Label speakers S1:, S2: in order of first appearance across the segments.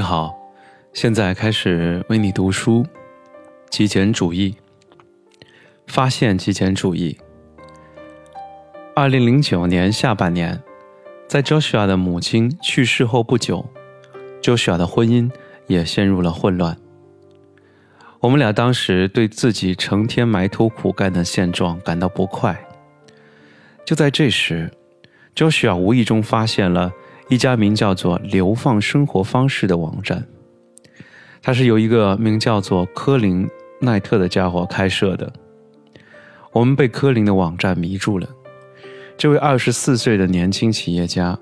S1: 你好，现在开始为你读书。极简主义，发现极简主义。二零零九年下半年，在 Joshua 的母亲去世后不久，Joshua 的婚姻也陷入了混乱。我们俩当时对自己成天埋头苦干的现状感到不快。就在这时，Joshua 无意中发现了。一家名叫做“流放生活方式”的网站，它是由一个名叫做科林奈特的家伙开设的。我们被科林的网站迷住了。这位二十四岁的年轻企业家，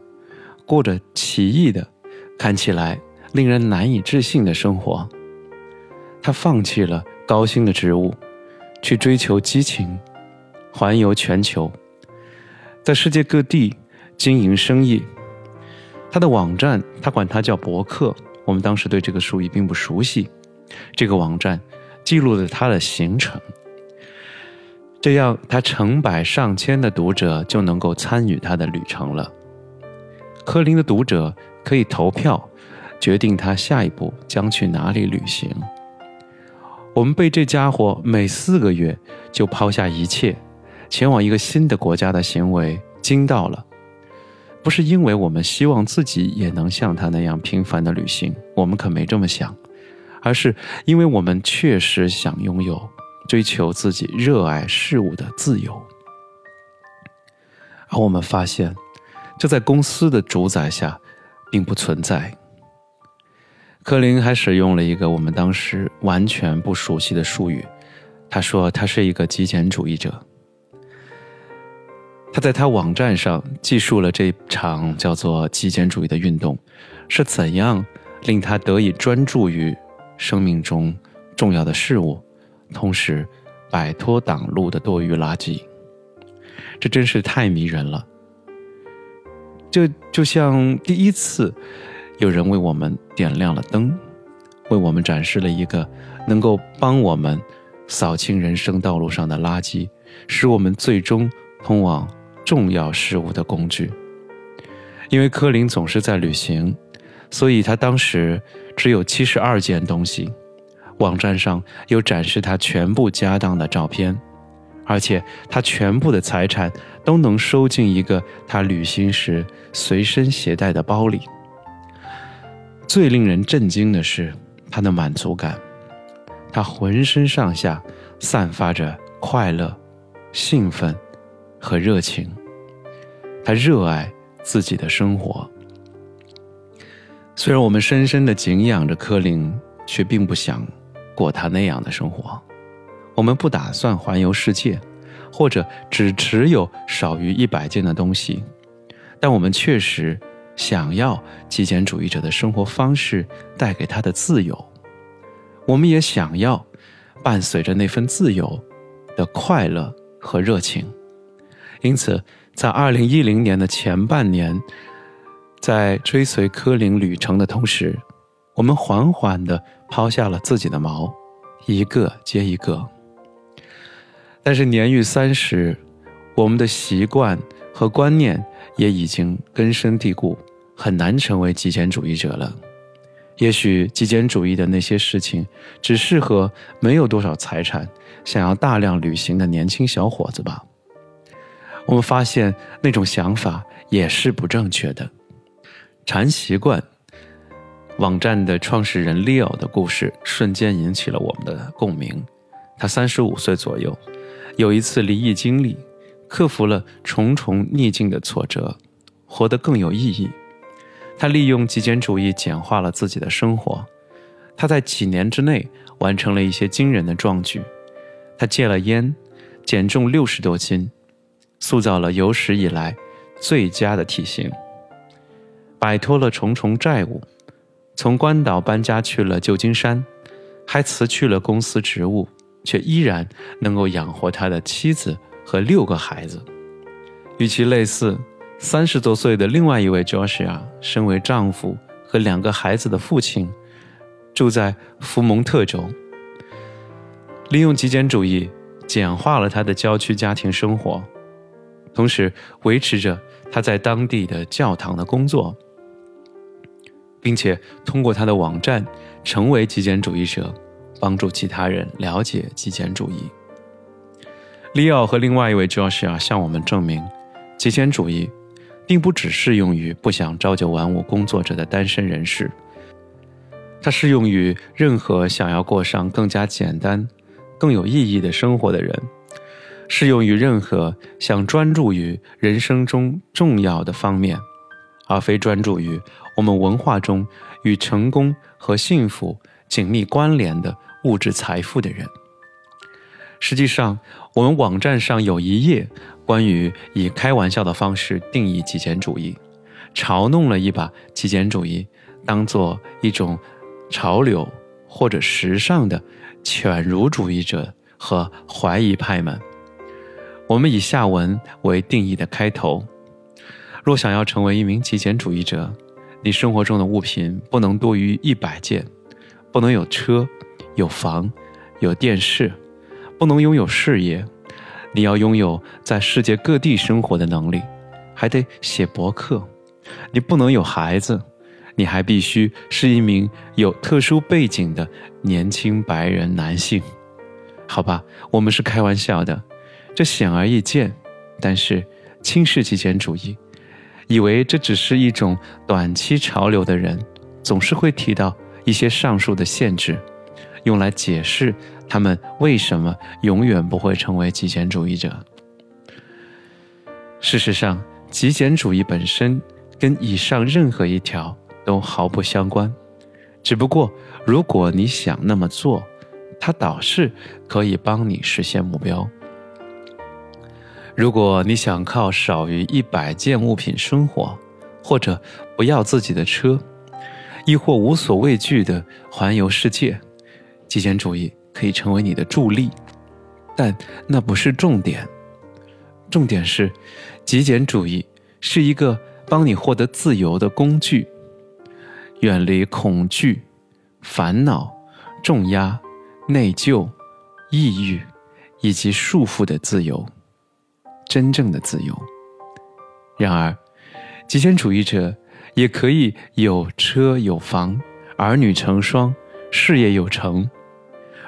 S1: 过着奇异的、看起来令人难以置信的生活。他放弃了高薪的职务，去追求激情，环游全球，在世界各地经营生意。他的网站，他管它叫博客。我们当时对这个术语并不熟悉。这个网站记录了他的行程，这样他成百上千的读者就能够参与他的旅程了。科林的读者可以投票决定他下一步将去哪里旅行。我们被这家伙每四个月就抛下一切，前往一个新的国家的行为惊到了。不是因为我们希望自己也能像他那样频繁的旅行，我们可没这么想，而是因为我们确实想拥有追求自己热爱事物的自由。而我们发现，这在公司的主宰下并不存在。柯林还使用了一个我们当时完全不熟悉的术语，他说他是一个极简主义者。他在他网站上记述了这场叫做极简主义的运动是怎样令他得以专注于生命中重要的事物，同时摆脱挡路的多余垃圾。这真是太迷人了。这就像第一次有人为我们点亮了灯，为我们展示了一个能够帮我们扫清人生道路上的垃圾，使我们最终通往。重要事物的工具，因为柯林总是在旅行，所以他当时只有七十二件东西。网站上有展示他全部家当的照片，而且他全部的财产都能收进一个他旅行时随身携带的包里。最令人震惊的是他的满足感，他浑身上下散发着快乐、兴奋。和热情，他热爱自己的生活。虽然我们深深的敬仰着柯林，却并不想过他那样的生活。我们不打算环游世界，或者只持有少于一百件的东西，但我们确实想要极简主义者的生活方式带给他的自由。我们也想要伴随着那份自由的快乐和热情。因此，在二零一零年的前半年，在追随柯林旅程的同时，我们缓缓地抛下了自己的锚，一个接一个。但是年逾三十，我们的习惯和观念也已经根深蒂固，很难成为极简主义者了。也许极简主义的那些事情，只适合没有多少财产、想要大量旅行的年轻小伙子吧。我们发现那种想法也是不正确的。禅习惯网站的创始人 Leo 的故事瞬间引起了我们的共鸣。他三十五岁左右，有一次离异经历，克服了重重逆境的挫折，活得更有意义。他利用极简主义简化了自己的生活。他在几年之内完成了一些惊人的壮举。他戒了烟，减重六十多斤。塑造了有史以来最佳的体型，摆脱了重重债务，从关岛搬家去了旧金山，还辞去了公司职务，却依然能够养活他的妻子和六个孩子。与其类似，三十多岁的另外一位 Joshua，身为丈夫和两个孩子的父亲，住在福蒙特州，利用极简主义简化了他的郊区家庭生活。同时维持着他在当地的教堂的工作。并且通过他的网站成为极简主义者，帮助其他人了解极简主义。利奥和另外一位 Joshua 向我们证明，极简主义并不只适用于不想朝九晚五工作者的单身人士，它适用于任何想要过上更加简单、更有意义的生活的人，适用于任何想专注于人生中重要的方面，而非专注于我们文化中与成功和幸福紧密关联的物质财富的人。实际上，我们网站上有一页关于以开玩笑的方式定义极简主义，嘲弄了一把极简主义当做一种潮流或者时尚的犬儒主义者和怀疑派们。我们以下文为定义的开头：若想要成为一名极简主义者，你生活中的物品不能多于一百件，不能有车、有房、有电视。不能拥有事业，你要拥有在世界各地生活的能力，还得写博客。你不能有孩子，你还必须是一名有特殊背景的年轻白人男性。好吧，我们是开玩笑的，这显而易见。但是轻视极简主义，以为这只是一种短期潮流的人，总是会提到一些上述的限制，用来解释。他们为什么永远不会成为极简主义者？事实上，极简主义本身跟以上任何一条都毫不相关。只不过，如果你想那么做，它倒是可以帮你实现目标。如果你想靠少于一百件物品生活，或者不要自己的车，亦或无所畏惧的环游世界，极简主义。可以成为你的助力，但那不是重点。重点是，极简主义是一个帮你获得自由的工具，远离恐惧、烦恼、重压、内疚、抑郁以及束缚的自由，真正的自由。然而，极简主义者也可以有车有房，儿女成双，事业有成。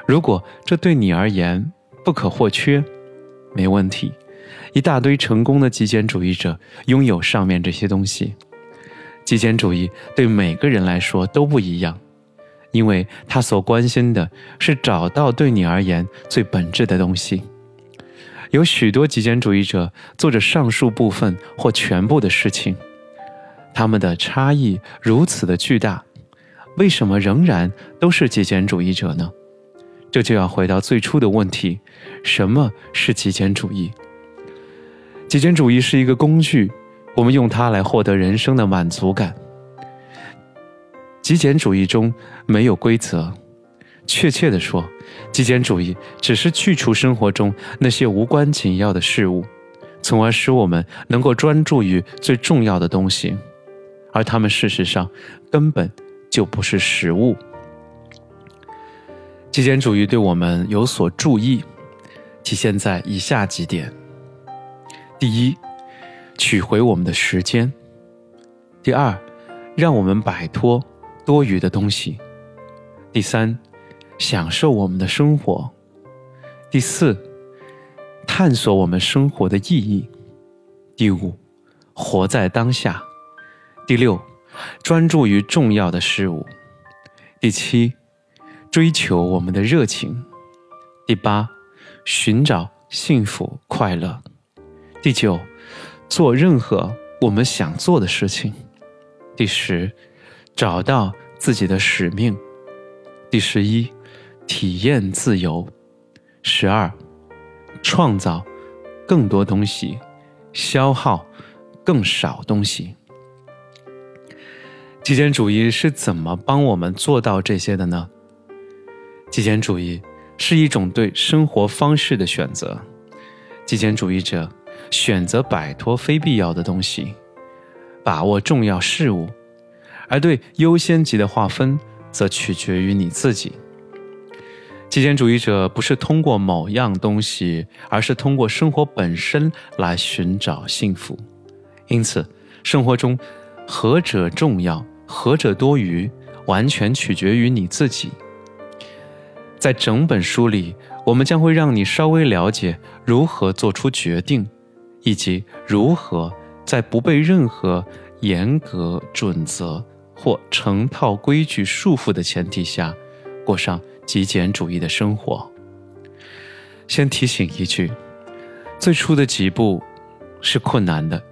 S1: 如果这对你而言不可或缺，没问题。一大堆成功的极简主义者拥有上面这些东西。极简主义对每个人来说都不一样，因为他所关心的是找到对你而言最本质的东西。有许多极简主义者做着上述部分或全部的事情，他们的差异如此的巨大，为什么仍然都是极简主义者呢？这就要回到最初的问题：什么是极简主义？极简主义是一个工具，我们用它来获得人生的满足感。极简主义中没有规则，确切的说，极简主义只是去除生活中那些无关紧要的事物，从而使我们能够专注于最重要的东西，而它们事实上根本就不是食物。极简主义对我们有所注意，体现在以下几点：第一，取回我们的时间；第二，让我们摆脱多余的东西；第三，享受我们的生活；第四，探索我们生活的意义；第五，活在当下；第六，专注于重要的事物；第七。追求我们的热情。第八，寻找幸福快乐。第九，做任何我们想做的事情。第十，找到自己的使命。第十一，体验自由。十二，创造更多东西，消耗更少东西。极简主义是怎么帮我们做到这些的呢？极简主义是一种对生活方式的选择。极简主义者选择摆脱非必要的东西，把握重要事物，而对优先级的划分则取决于你自己。极简主义者不是通过某样东西，而是通过生活本身来寻找幸福。因此，生活中何者重要，何者多余，完全取决于你自己。在整本书里，我们将会让你稍微了解如何做出决定，以及如何在不被任何严格准则或成套规矩束缚的前提下，过上极简主义的生活。先提醒一句，最初的几步是困难的，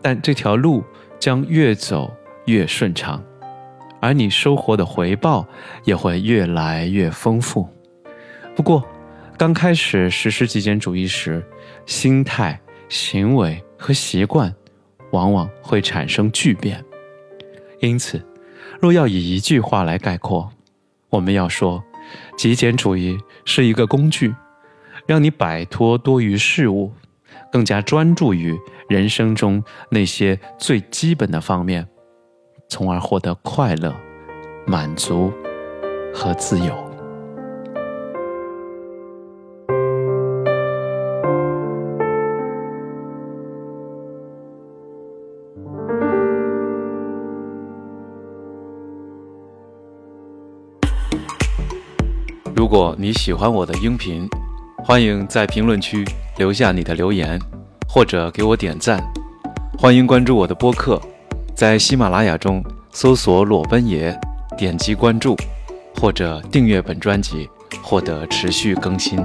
S1: 但这条路将越走越顺畅，而你收获的回报也会越来越丰富。不过，刚开始实施极简主义时，心态、行为和习惯往往会产生巨变。因此，若要以一句话来概括，我们要说，极简主义是一个工具，让你摆脱多余事物，更加专注于人生中那些最基本的方面，从而获得快乐、满足和自由。如果你喜欢我的音频，欢迎在评论区留下你的留言，或者给我点赞。欢迎关注我的播客，在喜马拉雅中搜索“裸奔爷”，点击关注，或者订阅本专辑，获得持续更新。